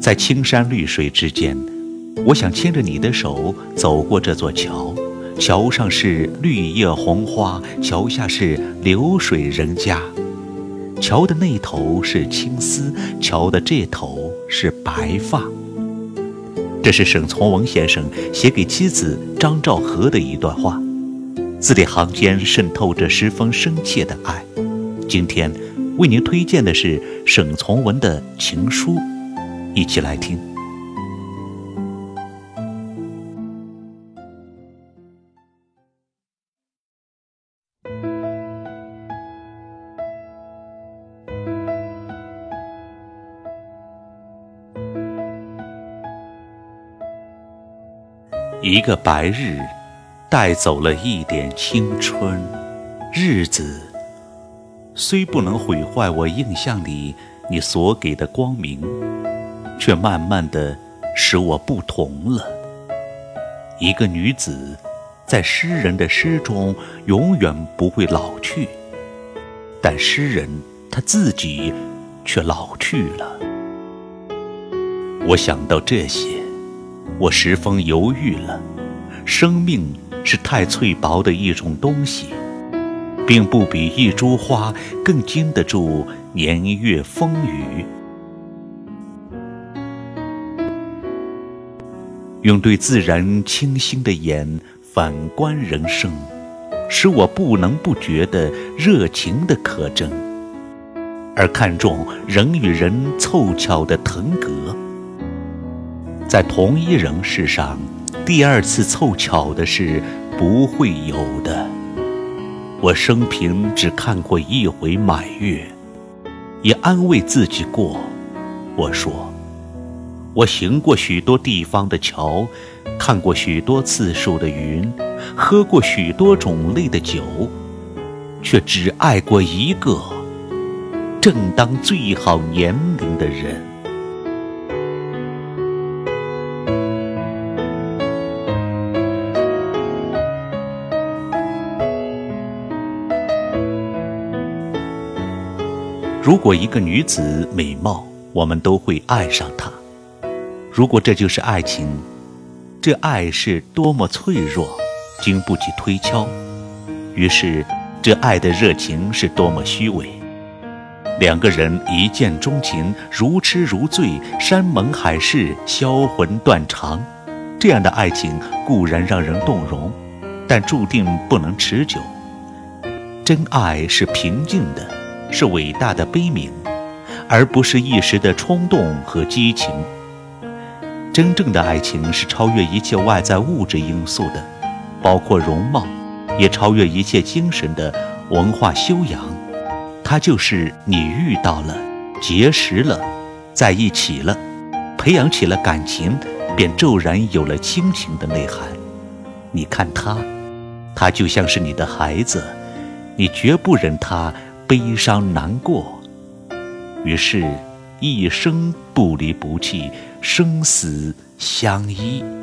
在青山绿水之间，我想牵着你的手走过这座桥。桥上是绿叶红花，桥下是流水人家。桥的那头是青丝，桥的这头是白发。这是沈从文先生写给妻子张兆和的一段话，字里行间渗透着十分深切的爱。今天为您推荐的是沈从文的情书，一起来听。一个白日，带走了一点青春。日子虽不能毁坏我印象里你所给的光明，却慢慢的使我不同了。一个女子，在诗人的诗中永远不会老去，但诗人他自己却老去了。我想到这些。我十分犹豫了。生命是太脆薄的一种东西，并不比一株花更经得住年月风雨。用对自然清新的眼反观人生，使我不能不觉得热情的可真，而看重人与人凑巧的腾格。在同一人世上，第二次凑巧的事不会有的。我生平只看过一回满月，也安慰自己过。我说，我行过许多地方的桥，看过许多次数的云，喝过许多种类的酒，却只爱过一个正当最好年龄的人。如果一个女子美貌，我们都会爱上她。如果这就是爱情，这爱是多么脆弱，经不起推敲。于是，这爱的热情是多么虚伪。两个人一见钟情，如痴如醉，山盟海誓，销魂断肠。这样的爱情固然让人动容，但注定不能持久。真爱是平静的。是伟大的悲悯，而不是一时的冲动和激情。真正的爱情是超越一切外在物质因素的，包括容貌，也超越一切精神的文化修养。它就是你遇到了，结识了，在一起了，培养起了感情，便骤然有了亲情的内涵。你看他，他就像是你的孩子，你绝不忍他。悲伤难过，于是，一生不离不弃，生死相依。